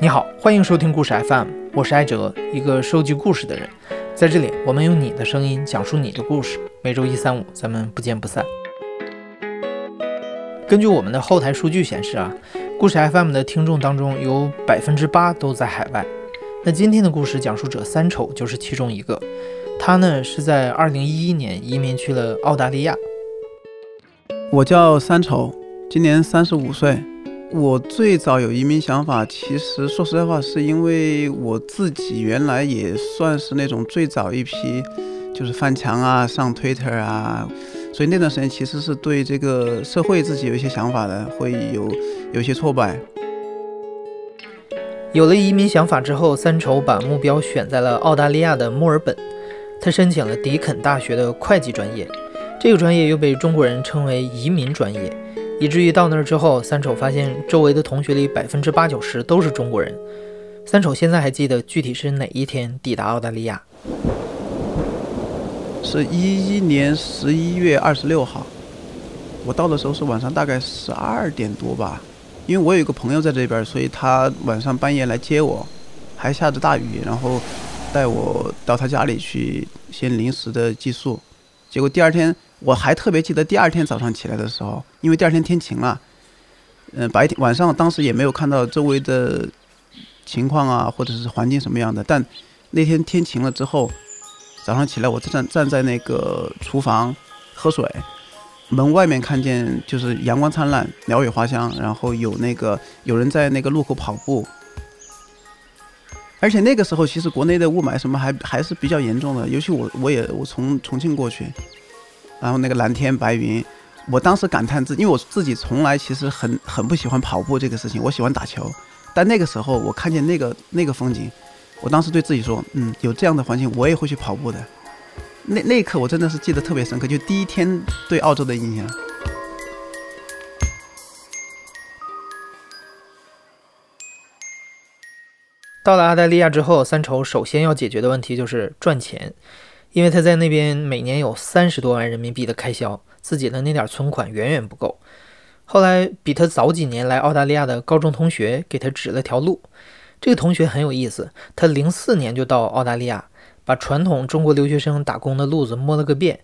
你好，欢迎收听故事 FM，我是艾哲，一个收集故事的人。在这里，我们用你的声音讲述你的故事。每周一、三、五，咱们不见不散。根据我们的后台数据显示啊，故事 FM 的听众当中有百分之八都在海外。那今天的故事讲述者三丑就是其中一个。他呢是在二零一一年移民去了澳大利亚。我叫三丑，今年三十五岁。我最早有移民想法，其实说实在话，是因为我自己原来也算是那种最早一批，就是翻墙啊、上 Twitter 啊，所以那段时间其实是对这个社会自己有一些想法的，会有有些挫败。有了移民想法之后，三筹把目标选在了澳大利亚的墨尔本。他申请了迪肯大学的会计专业，这个专业又被中国人称为移民专业。以至于到那儿之后，三丑发现周围的同学里百分之八九十都是中国人。三丑现在还记得具体是哪一天抵达澳大利亚？是一一年十一月二十六号。我到的时候是晚上大概十二点多吧，因为我有一个朋友在这边，所以他晚上半夜来接我，还下着大雨，然后带我到他家里去先临时的寄宿。结果第二天。我还特别记得第二天早上起来的时候，因为第二天天晴了，嗯，白天晚上当时也没有看到周围的情况啊，或者是环境什么样的。但那天天晴了之后，早上起来我站站在那个厨房喝水，门外面看见就是阳光灿烂，鸟语花香，然后有那个有人在那个路口跑步，而且那个时候其实国内的雾霾什么还还是比较严重的，尤其我我也我从重庆过去。然后那个蓝天白云，我当时感叹自，因为我自己从来其实很很不喜欢跑步这个事情，我喜欢打球。但那个时候我看见那个那个风景，我当时对自己说，嗯，有这样的环境，我也会去跑步的。那那一刻我真的是记得特别深刻，就第一天对澳洲的印象。到了澳大利亚之后，三丑首先要解决的问题就是赚钱。因为他在那边每年有三十多万人民币的开销，自己的那点存款远远不够。后来比他早几年来澳大利亚的高中同学给他指了条路。这个同学很有意思，他零四年就到澳大利亚，把传统中国留学生打工的路子摸了个遍，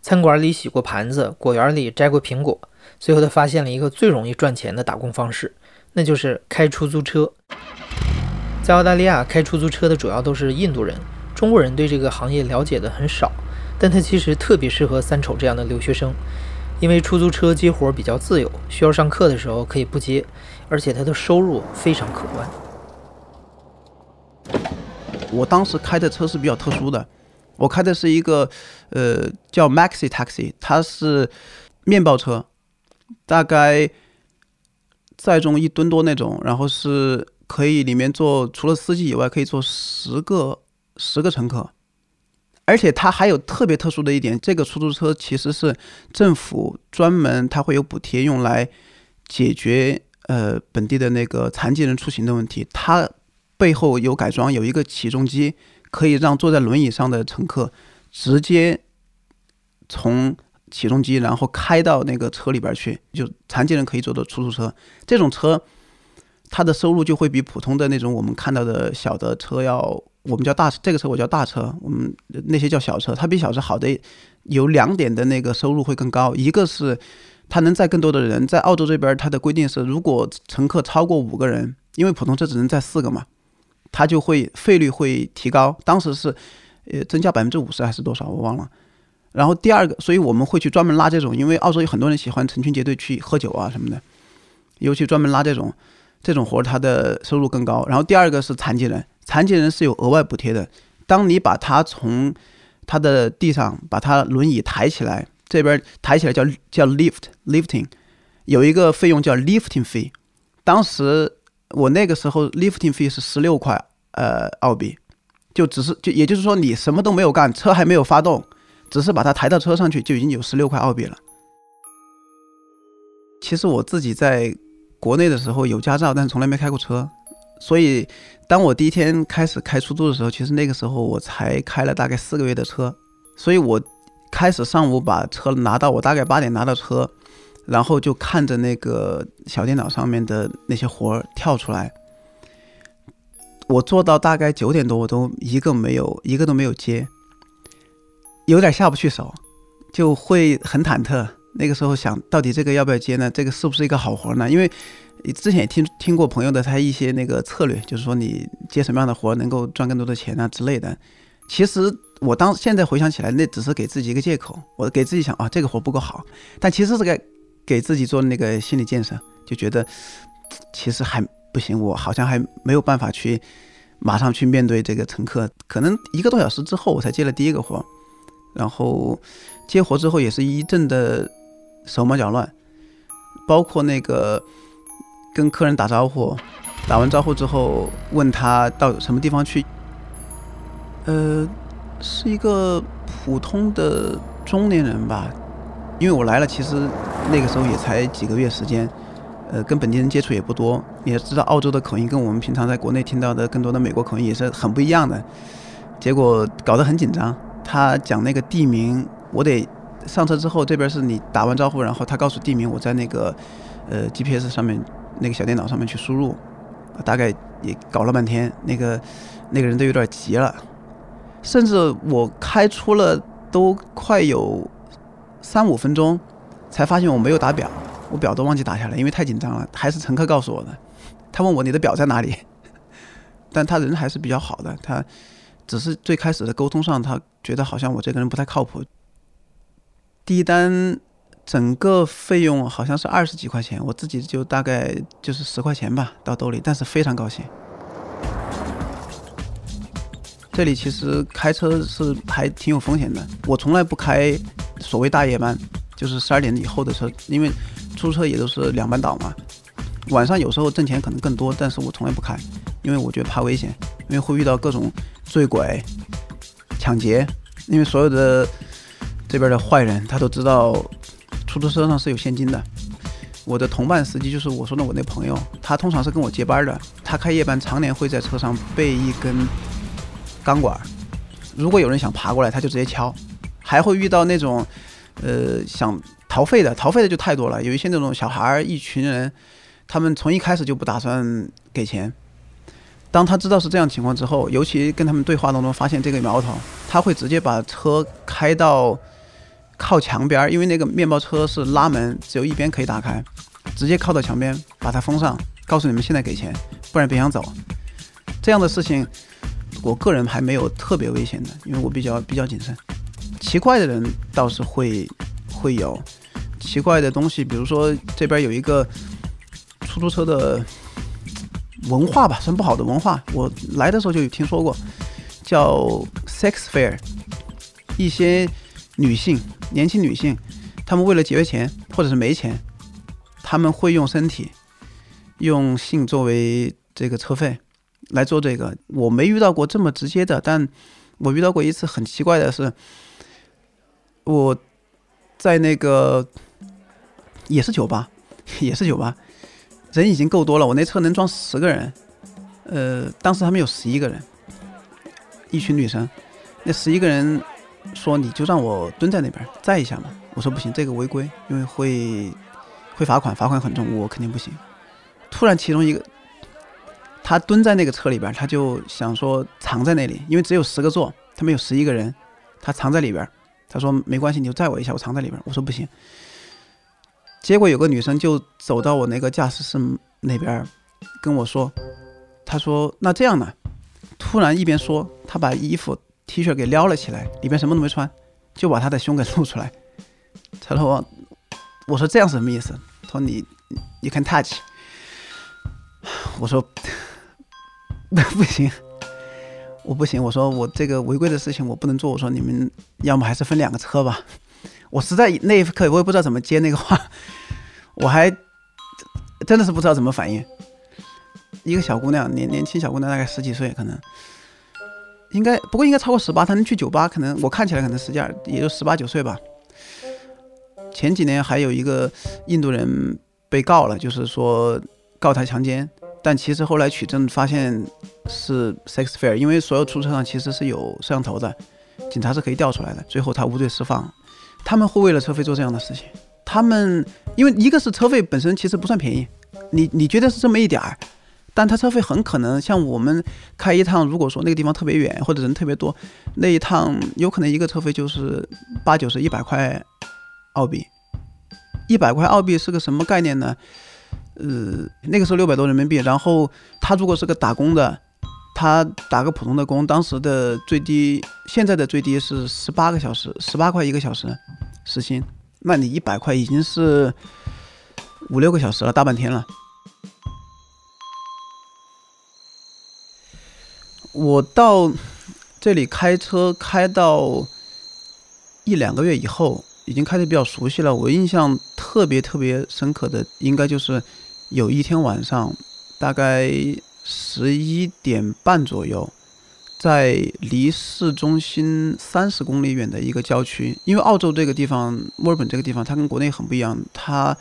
餐馆里洗过盘子，果园里摘过苹果。最后他发现了一个最容易赚钱的打工方式，那就是开出租车。在澳大利亚开出租车的主要都是印度人。中国人对这个行业了解的很少，但它其实特别适合三丑这样的留学生，因为出租车接活比较自由，需要上课的时候可以不接，而且它的收入非常可观。我当时开的车是比较特殊的，我开的是一个呃叫 Maxi Taxi，它是面包车，大概载重一吨多那种，然后是可以里面坐除了司机以外可以坐十个。十个乘客，而且它还有特别特殊的一点，这个出租车其实是政府专门，它会有补贴用来解决呃本地的那个残疾人出行的问题。它背后有改装，有一个起重机，可以让坐在轮椅上的乘客直接从起重机然后开到那个车里边去，就残疾人可以坐的出租车。这种车，它的收入就会比普通的那种我们看到的小的车要。我们叫大车，这个车我叫大车，我们那些叫小车。它比小车好的有两点的那个收入会更高，一个是它能载更多的人。在澳洲这边，它的规定是，如果乘客超过五个人，因为普通车只能载四个嘛，它就会费率会提高。当时是呃增加百分之五十还是多少，我忘了。然后第二个，所以我们会去专门拉这种，因为澳洲有很多人喜欢成群结队去喝酒啊什么的，尤其专门拉这种这种活，它的收入更高。然后第二个是残疾人。残疾人是有额外补贴的。当你把他从他的地上把他轮椅抬起来，这边抬起来叫叫 lift lifting，有一个费用叫 lifting fee。当时我那个时候 lifting fee 是十六块呃澳币，就只是就也就是说你什么都没有干，车还没有发动，只是把它抬到车上去就已经有十六块澳币了。其实我自己在国内的时候有驾照，但是从来没开过车。所以，当我第一天开始开出租的时候，其实那个时候我才开了大概四个月的车。所以我开始上午把车拿到，我大概八点拿到车，然后就看着那个小电脑上面的那些活儿跳出来，我做到大概九点多，我都一个没有，一个都没有接，有点下不去手，就会很忐忑。那个时候想到底这个要不要接呢？这个是不是一个好活呢？因为之前也听听过朋友的他一些那个策略，就是说你接什么样的活能够赚更多的钱啊之类的。其实我当现在回想起来，那只是给自己一个借口，我给自己想啊这个活不够好，但其实是给给自己做那个心理建设，就觉得其实还不行，我好像还没有办法去马上去面对这个乘客。可能一个多小时之后，我才接了第一个活，然后接活之后也是一阵的。手忙脚乱，包括那个跟客人打招呼，打完招呼之后问他到什么地方去，呃，是一个普通的中年人吧，因为我来了，其实那个时候也才几个月时间，呃，跟本地人接触也不多，也知道澳洲的口音跟我们平常在国内听到的更多的美国口音也是很不一样的，结果搞得很紧张，他讲那个地名，我得。上车之后，这边是你打完招呼，然后他告诉地名，我在那个呃 GPS 上面那个小电脑上面去输入，大概也搞了半天，那个那个人都有点急了，甚至我开出了都快有三五分钟，才发现我没有打表，我表都忘记打下来，因为太紧张了。还是乘客告诉我的，他问我你的表在哪里，但他人还是比较好的，他只是最开始的沟通上，他觉得好像我这个人不太靠谱。第一单整个费用好像是二十几块钱，我自己就大概就是十块钱吧，到兜里，但是非常高兴。这里其实开车是还挺有风险的，我从来不开所谓大夜班，就是十二点以后的车，因为出租车也都是两班倒嘛。晚上有时候挣钱可能更多，但是我从来不开，因为我觉得怕危险，因为会遇到各种醉鬼、抢劫，因为所有的。这边的坏人，他都知道出租车上是有现金的。我的同伴司机就是我说的我那朋友，他通常是跟我接班的。他开夜班，常年会在车上备一根钢管，如果有人想爬过来，他就直接敲。还会遇到那种呃想逃费的，逃费的就太多了。有一些那种小孩儿，一群人，他们从一开始就不打算给钱。当他知道是这样情况之后，尤其跟他们对话当中发现这个苗头，他会直接把车开到。靠墙边，因为那个面包车是拉门，只有一边可以打开，直接靠到墙边把它封上，告诉你们现在给钱，不然别想走。这样的事情，我个人还没有特别危险的，因为我比较比较谨慎。奇怪的人倒是会会有奇怪的东西，比如说这边有一个出租车的文化吧，算不好的文化。我来的时候就有听说过，叫 sex fair，一些女性。年轻女性，她们为了节约钱，或者是没钱，他们会用身体、用性作为这个车费来做这个。我没遇到过这么直接的，但我遇到过一次很奇怪的是，我在那个也是酒吧，也是酒吧，人已经够多了，我那车能装十个人，呃，当时他们有十一个人，一群女生，那十一个人。说你就让我蹲在那边站一下嘛，我说不行，这个违规，因为会会罚款，罚款很重，我肯定不行。突然其中一个他蹲在那个车里边，他就想说藏在那里，因为只有十个座，他们有十一个人，他藏在里边。他说没关系，你就载我一下，我藏在里边。我说不行。结果有个女生就走到我那个驾驶室那边跟我说，她说那这样呢？突然一边说，她把衣服。T 恤给撩了起来，里边什么都没穿，就把他的胸给 露出来。他说：“我说这样什么意思？”他说：“你你看 touch。”我说：“不行，我不行。”我说：“我这个违规的事情我不能做。”我说：“你们要么还是分两个车吧。”我实在那一刻我也不知道怎么接那个话，我还真的是不知道怎么反应。一个小姑娘，年年轻小姑娘，大概十几岁可能。应该不过应该超过十八，他能去酒吧，可能我看起来可能实际上也就十八九岁吧。前几年还有一个印度人被告了，就是说告他强奸，但其实后来取证发现是 sex fair，因为所有出租车上其实是有摄像头的，警察是可以调出来的。最后他无罪释放。他们会为了车费做这样的事情，他们因为一个是车费本身其实不算便宜，你你觉得是这么一点儿。但他车费很可能像我们开一趟，如果说那个地方特别远或者人特别多，那一趟有可能一个车费就是八九十、一百块澳币。一百块澳币是个什么概念呢？呃，那个时候六百多人民币。然后他如果是个打工的，他打个普通的工，当时的最低，现在的最低是十八个小时，十八块一个小时时薪。那你一百块已经是五六个小时了，大半天了。我到这里开车开到一两个月以后，已经开的比较熟悉了。我印象特别特别深刻的，应该就是有一天晚上，大概十一点半左右，在离市中心三十公里远的一个郊区。因为澳洲这个地方，墨尔本这个地方，它跟国内很不一样。它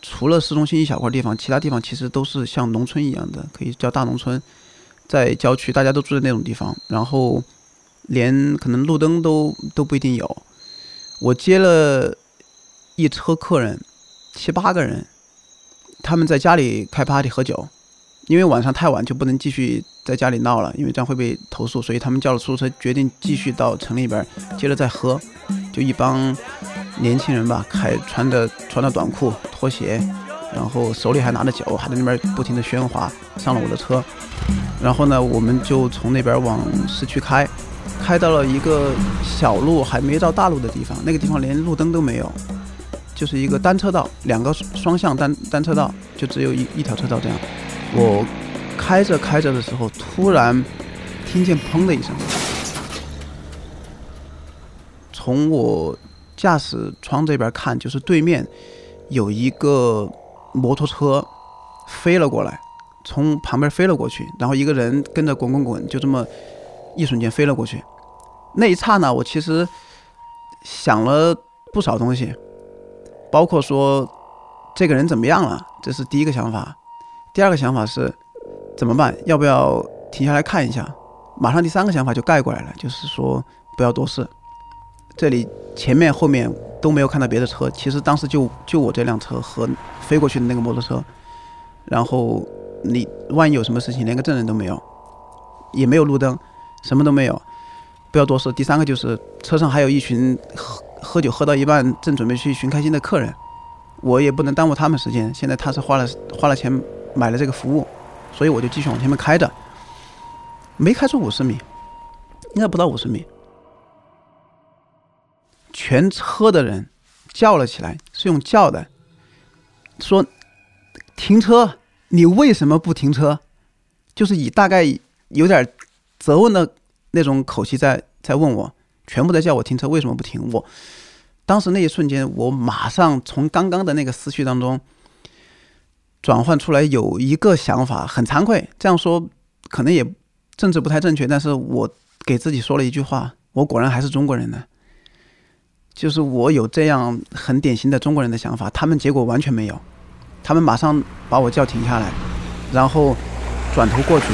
除了市中心一小块地方，其他地方其实都是像农村一样的，可以叫大农村。在郊区，大家都住在那种地方，然后连可能路灯都都不一定有。我接了一车客人，七八个人，他们在家里开 party 喝酒，因为晚上太晚就不能继续在家里闹了，因为这样会被投诉，所以他们叫了出租车，决定继续到城里边接着再喝。就一帮年轻人吧，还穿着穿着短裤拖鞋。然后手里还拿着酒，还在那边不停的喧哗，上了我的车，然后呢，我们就从那边往市区开，开到了一个小路还没到大路的地方，那个地方连路灯都没有，就是一个单车道，两个双向单单车道，就只有一一条车道这样。我开着开着的时候，突然听见砰的一声，从我驾驶窗这边看，就是对面有一个。摩托车飞了过来，从旁边飞了过去，然后一个人跟着滚滚滚，就这么一瞬间飞了过去。那一刹那，我其实想了不少东西，包括说这个人怎么样了，这是第一个想法。第二个想法是怎么办？要不要停下来看一下？马上第三个想法就盖过来了，就是说不要多事。这里前面后面都没有看到别的车，其实当时就就我这辆车和飞过去的那个摩托车，然后你万一有什么事情，连个证人都没有，也没有路灯，什么都没有，不要多说。第三个就是车上还有一群喝喝酒喝到一半正准备去寻开心的客人，我也不能耽误他们时间。现在他是花了花了钱买了这个服务，所以我就继续往前面开着，没开出五十米，应该不到五十米。全车的人叫了起来，是用叫的，说：“停车！你为什么不停车？”就是以大概有点责问的那种口气在在问我，全部在叫我停车，为什么不停？我当时那一瞬间，我马上从刚刚的那个思绪当中转换出来，有一个想法，很惭愧，这样说可能也政治不太正确，但是我给自己说了一句话：我果然还是中国人呢。就是我有这样很典型的中国人的想法，他们结果完全没有，他们马上把我叫停下来，然后转头过去，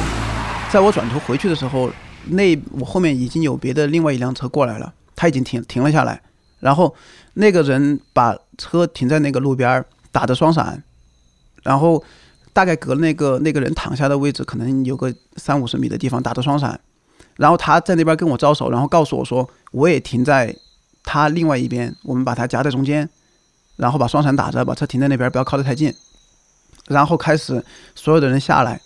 在我转头回去的时候，那我后面已经有别的另外一辆车过来了，他已经停停了下来，然后那个人把车停在那个路边儿，打着双闪，然后大概隔那个那个人躺下的位置可能有个三五十米的地方打着双闪，然后他在那边跟我招手，然后告诉我说我也停在。他另外一边，我们把他夹在中间，然后把双闪打着，把车停在那边，不要靠得太近。然后开始所有的人下来，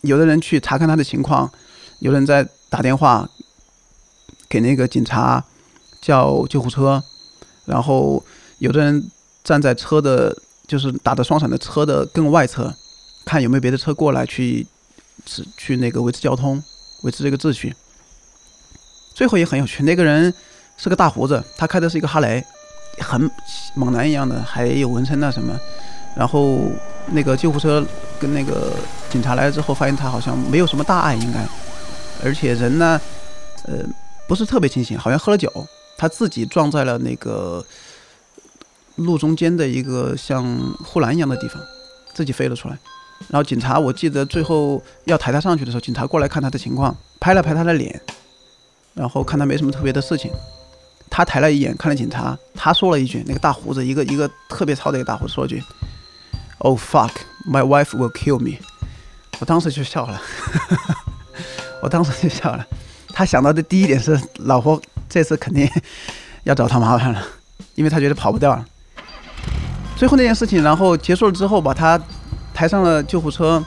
有的人去查看他的情况，有人在打电话给那个警察叫救护车，然后有的人站在车的，就是打着双闪的车的更外侧，看有没有别的车过来去去那个维持交通，维持这个秩序。最后也很有趣，那个人。是个大胡子，他开的是一个哈雷，很猛男一样的，还有纹身那什么。然后那个救护车跟那个警察来了之后，发现他好像没有什么大碍，应该，而且人呢，呃，不是特别清醒，好像喝了酒。他自己撞在了那个路中间的一个像护栏一样的地方，自己飞了出来。然后警察，我记得最后要抬他上去的时候，警察过来看他的情况，拍了拍他的脸，然后看他没什么特别的事情。他抬了一眼，看了警察，他说了一句：“那个大胡子，一个一个特别糙的一个大胡子，说了句：‘Oh fuck, my wife will kill me。’”我当时就笑了，我当时就笑了。他想到的第一点是，老婆这次肯定要找他麻烦了，因为他觉得跑不掉了。最后那件事情，然后结束了之后，把他抬上了救护车，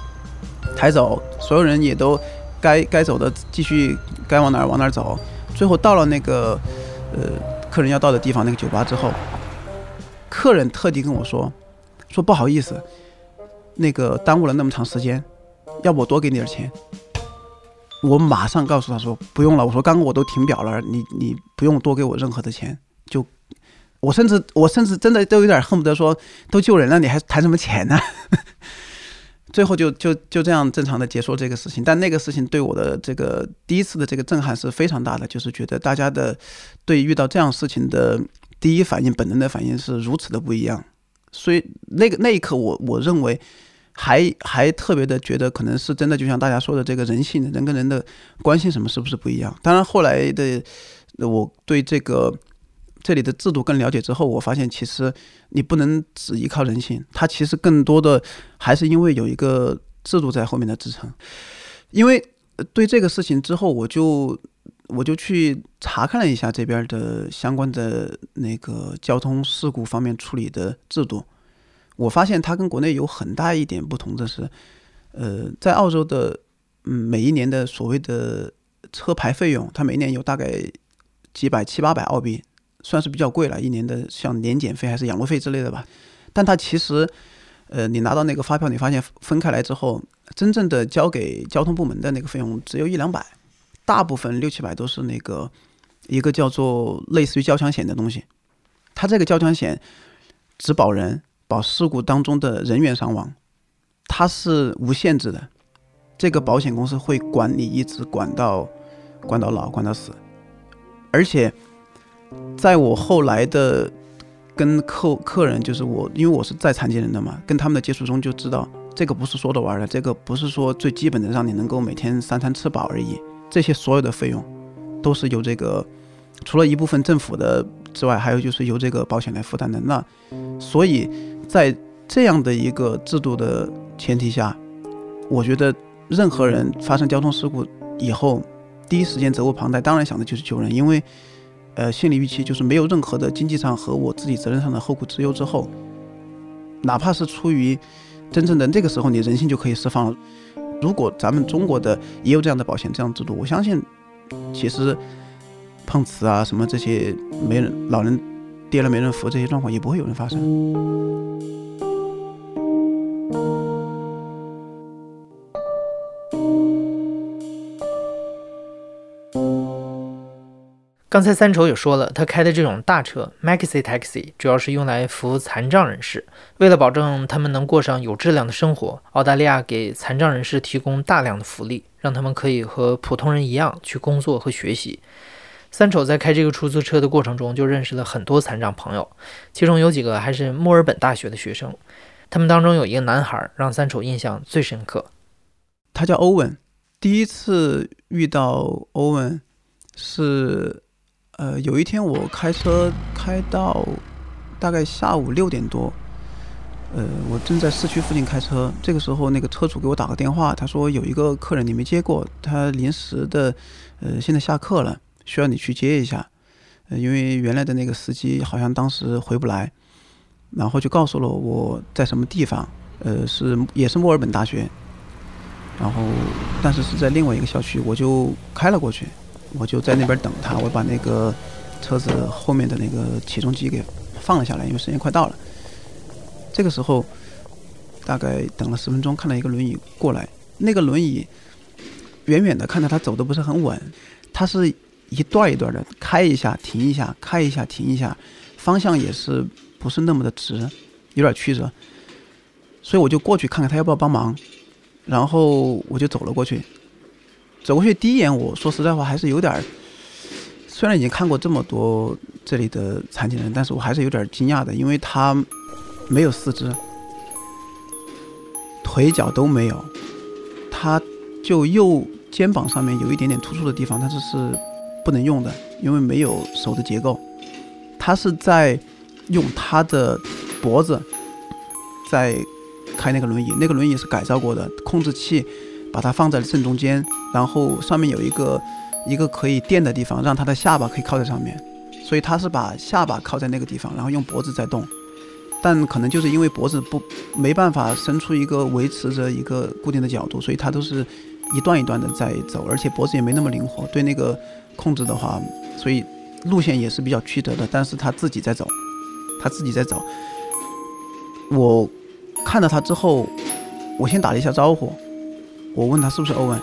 抬走，所有人也都该该走的继续该往哪儿往哪儿走。最后到了那个呃客人要到的地方，那个酒吧之后，客人特地跟我说，说不好意思，那个耽误了那么长时间，要不我多给你点钱。我马上告诉他说不用了，我说刚刚我都停表了，你你不用多给我任何的钱，就我甚至我甚至真的都有点恨不得说都救人了，你还谈什么钱呢？最后就就就这样正常的结束这个事情，但那个事情对我的这个第一次的这个震撼是非常大的，就是觉得大家的对遇到这样事情的第一反应本能的反应是如此的不一样，所以那个那一刻我我认为。还还特别的觉得可能是真的，就像大家说的，这个人性，人跟人的关系什么是不是不一样？当然后来的我对这个这里的制度更了解之后，我发现其实你不能只依靠人性，它其实更多的还是因为有一个制度在后面的支撑。因为对这个事情之后，我就我就去查看了一下这边的相关的那个交通事故方面处理的制度。我发现它跟国内有很大一点不同的是，呃，在澳洲的，嗯，每一年的所谓的车牌费用，它每年有大概几百七八百澳币，算是比较贵了。一年的像年检费还是养路费之类的吧。但它其实，呃，你拿到那个发票，你发现分开来之后，真正的交给交通部门的那个费用只有一两百，大部分六七百都是那个一个叫做类似于交强险的东西。它这个交强险只保人。保事故当中的人员伤亡，它是无限制的，这个保险公司会管你一直管到管到老管到死，而且在我后来的跟客客人，就是我因为我是在残疾人的嘛，跟他们的接触中就知道，这个不是说着玩的，这个不是说最基本的让你能够每天三餐吃饱而已，这些所有的费用都是由这个除了一部分政府的之外，还有就是由这个保险来负担的，那所以。在这样的一个制度的前提下，我觉得任何人发生交通事故以后，第一时间责无旁贷，当然想的就是救人，因为，呃，心理预期就是没有任何的经济上和我自己责任上的后顾之忧之后，哪怕是出于真正的那个时候，你人性就可以释放了。如果咱们中国的也有这样的保险这样制度，我相信，其实碰瓷啊什么这些没人老人。跌了没人扶，这些状况也不会有人发生。刚才三丑也说了，他开的这种大车 Maxi Taxi 主要是用来服残障人士。为了保证他们能过上有质量的生活，澳大利亚给残障人士提供大量的福利，让他们可以和普通人一样去工作和学习。三丑在开这个出租车的过程中，就认识了很多残障朋友，其中有几个还是墨尔本大学的学生。他们当中有一个男孩，让三丑印象最深刻。他叫欧文。第一次遇到欧文是，呃，有一天我开车开到大概下午六点多，呃，我正在市区附近开车。这个时候，那个车主给我打个电话，他说有一个客人你没接过，他临时的，呃，现在下课了。需要你去接一下，呃，因为原来的那个司机好像当时回不来，然后就告诉了我在什么地方，呃，是也是墨尔本大学，然后但是是在另外一个校区，我就开了过去，我就在那边等他，我把那个车子后面的那个起重机给放了下来，因为时间快到了。这个时候大概等了十分钟，看到一个轮椅过来，那个轮椅远远的看到他走的不是很稳，他是。一段一段的开一下停一下开一下停一下，方向也是不是那么的直，有点曲折，所以我就过去看看他要不要帮忙，然后我就走了过去。走过去第一眼，我说实在话还是有点，虽然已经看过这么多这里的残疾人，但是我还是有点惊讶的，因为他没有四肢，腿脚都没有，他就右肩膀上面有一点点突出的地方，但是是。不能用的，因为没有手的结构。他是在用他的脖子在开那个轮椅，那个轮椅是改造过的，控制器把它放在正中间，然后上面有一个一个可以垫的地方，让他的下巴可以靠在上面。所以他是把下巴靠在那个地方，然后用脖子在动。但可能就是因为脖子不没办法伸出一个维持着一个固定的角度，所以他都是一段一段的在走，而且脖子也没那么灵活。对那个控制的话，所以路线也是比较曲折的。但是他自己在走，他自己在走。我看到他之后，我先打了一下招呼，我问他是不是欧文，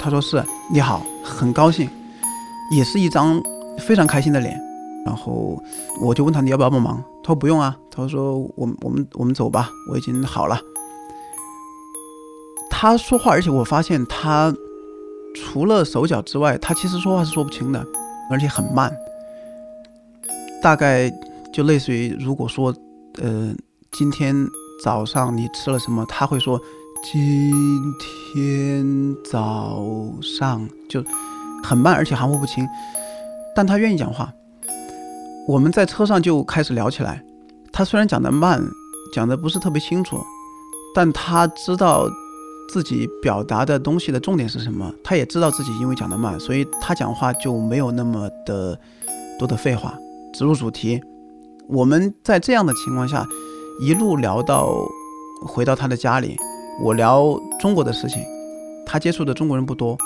他说是，你好，很高兴，也是一张非常开心的脸。然后我就问他你要不要帮忙，他说不用啊，他说我我们我们走吧，我已经好了。他说话，而且我发现他除了手脚之外，他其实说话是说不清的，而且很慢。大概就类似于如果说呃今天早上你吃了什么，他会说今天早上就很慢，而且含糊不清，但他愿意讲话。我们在车上就开始聊起来。他虽然讲得慢，讲得不是特别清楚，但他知道自己表达的东西的重点是什么。他也知道自己因为讲得慢，所以他讲话就没有那么的多的废话，直入主题。我们在这样的情况下，一路聊到回到他的家里。我聊中国的事情，他接触的中国人不多。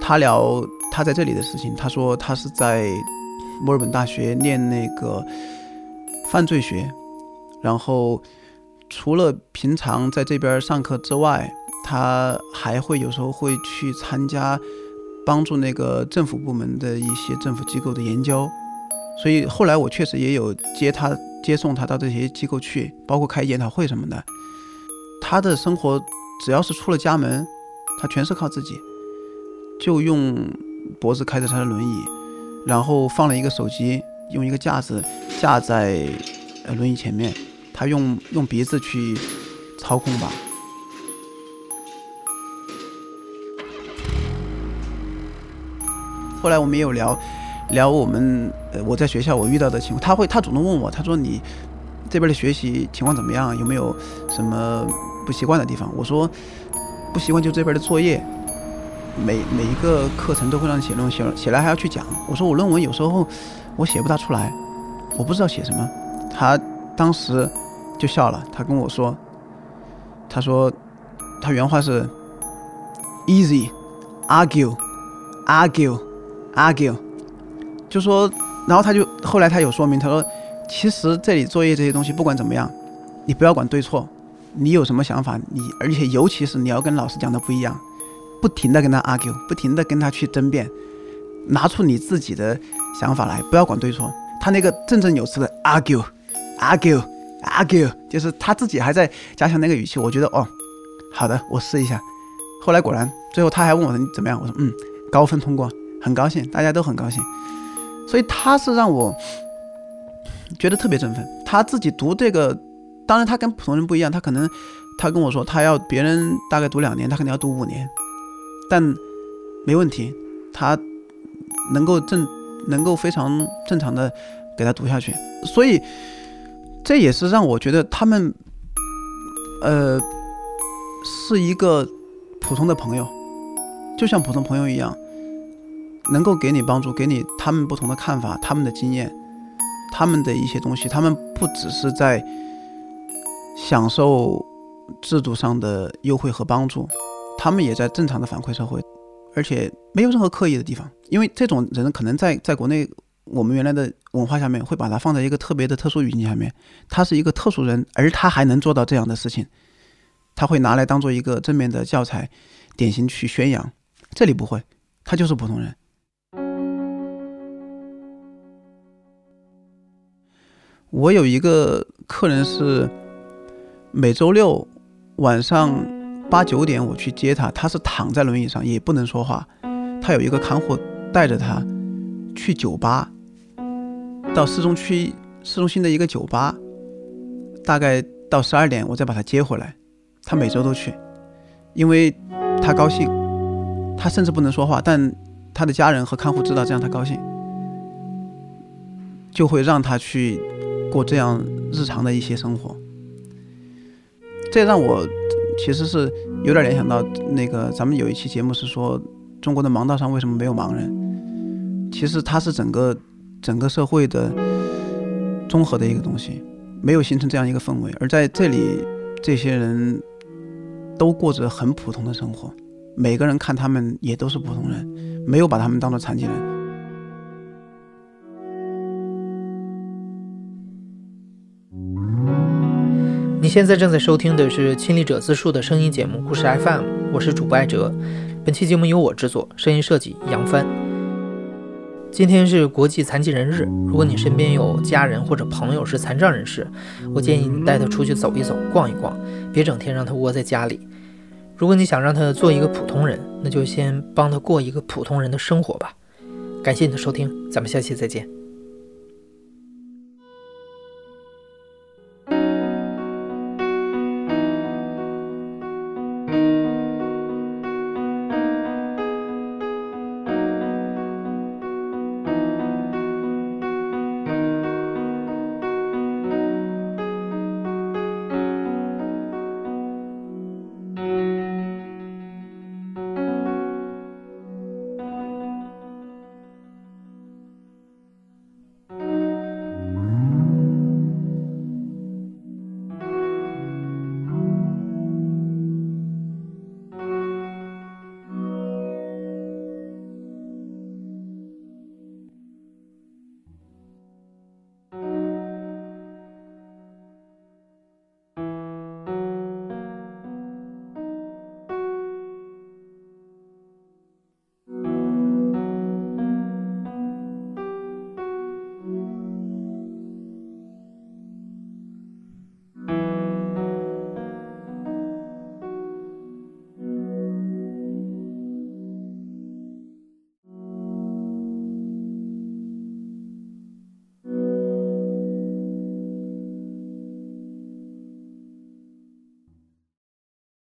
他聊他在这里的事情，他说他是在。墨尔本大学念那个犯罪学，然后除了平常在这边上课之外，他还会有时候会去参加帮助那个政府部门的一些政府机构的研究。所以后来我确实也有接他接送他到这些机构去，包括开研讨会什么的。他的生活只要是出了家门，他全是靠自己，就用脖子开着他的轮椅。然后放了一个手机，用一个架子架在轮椅前面，他用用鼻子去操控吧。后来我们也有聊聊我们呃我在学校我遇到的情况，他会他主动问我，他说你这边的学习情况怎么样？有没有什么不习惯的地方？我说不习惯就这边的作业。每每一个课程都会让你写论文，写写来还要去讲。我说我论文有时候我写不大出来，我不知道写什么。他当时就笑了，他跟我说，他说他原话是 easy argue argue argue，就说，然后他就后来他有说明，他说其实这里作业这些东西不管怎么样，你不要管对错，你有什么想法，你而且尤其是你要跟老师讲的不一样。不停的跟他 argue，不停的跟他去争辩，拿出你自己的想法来，不要管对错。他那个振振有词的 argue，argue，argue，就是他自己还在加强那个语气。我觉得哦，好的，我试一下。后来果然，最后他还问我你怎么样？我说嗯，高分通过，很高兴，大家都很高兴。所以他是让我觉得特别振奋。他自己读这个，当然他跟普通人不一样，他可能他跟我说他要别人大概读两年，他可能要读五年。但没问题，他能够正能够非常正常的给他读下去，所以这也是让我觉得他们呃是一个普通的朋友，就像普通朋友一样，能够给你帮助，给你他们不同的看法，他们的经验，他们的一些东西，他们不只是在享受制度上的优惠和帮助。他们也在正常的反馈社会，而且没有任何刻意的地方。因为这种人可能在在国内，我们原来的文化下面会把他放在一个特别的特殊语境下面，他是一个特殊人，而他还能做到这样的事情，他会拿来当做一个正面的教材、典型去宣扬。这里不会，他就是普通人。我有一个客人是每周六晚上。八九点我去接他，他是躺在轮椅上，也不能说话。他有一个看护带着他去酒吧，到市中区市中心的一个酒吧，大概到十二点我再把他接回来。他每周都去，因为他高兴。他甚至不能说话，但他的家人和看护知道这样他高兴，就会让他去过这样日常的一些生活。这让我。其实是有点联想到那个咱们有一期节目是说中国的盲道上为什么没有盲人？其实它是整个整个社会的综合的一个东西，没有形成这样一个氛围。而在这里，这些人都过着很普通的生活，每个人看他们也都是普通人，没有把他们当做残疾人。你现在正在收听的是亲历者自述的声音节目《故事 FM》，我是主播艾哲。本期节目由我制作，声音设计杨帆。今天是国际残疾人日，如果你身边有家人或者朋友是残障人士，我建议你带他出去走一走、逛一逛，别整天让他窝在家里。如果你想让他做一个普通人，那就先帮他过一个普通人的生活吧。感谢你的收听，咱们下期再见。